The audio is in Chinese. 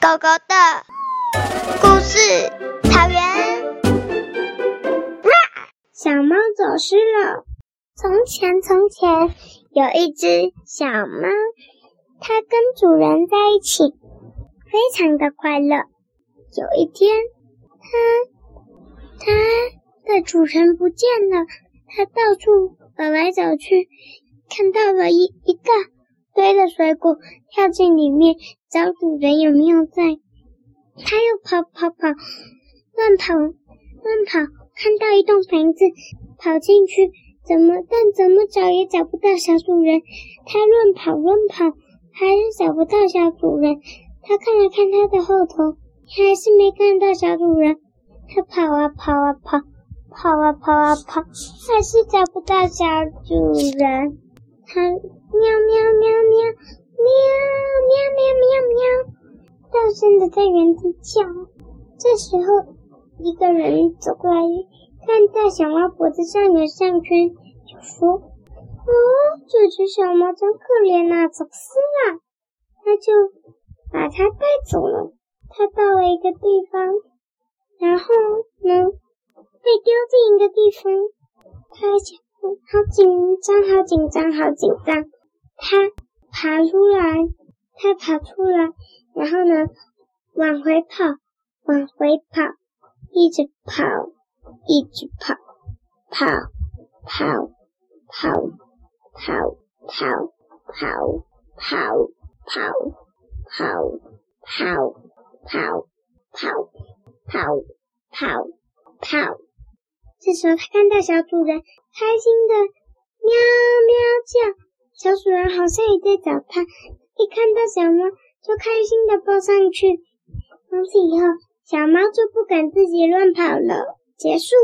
狗狗的故事，草原。哇小猫走失了。从前，从前有一只小猫，它跟主人在一起，非常的快乐。有一天，它它的主人不见了，它到处走来走去，看到了一一个堆的水果，跳进里面。找主人有没有在？他又跑跑跑，乱跑乱跑，看到一栋房子，跑进去，怎么但怎么找也找不到小主人。他乱跑乱跑，还是找不到小主人。他看了看他的后头，还是没看到小主人。他跑啊跑啊跑，跑啊跑啊跑，还是找不到小主人。他喵喵喵喵。喵喵喵喵喵！大声的在原地叫。这时候，一个人走过来，看到小猫脖子上有项圈，就说：“哦，这只小猫真可怜呐，走失了。”他就把它带走了。他到了一个地方，然后呢，被丢进一个地方，他想，好紧张，好紧张，好紧张。他。爬出来，他爬出来，然后呢，往回跑，往回跑，一直跑，一直跑，跑，跑，跑，跑，跑，跑，跑，跑，跑，跑，跑，跑，跑，跑，跑。这时候，他看到小主人，开心的喵喵叫。小主人好像也在找他，一看到小猫就开心的抱上去。从此以后，小猫就不敢自己乱跑了。结束。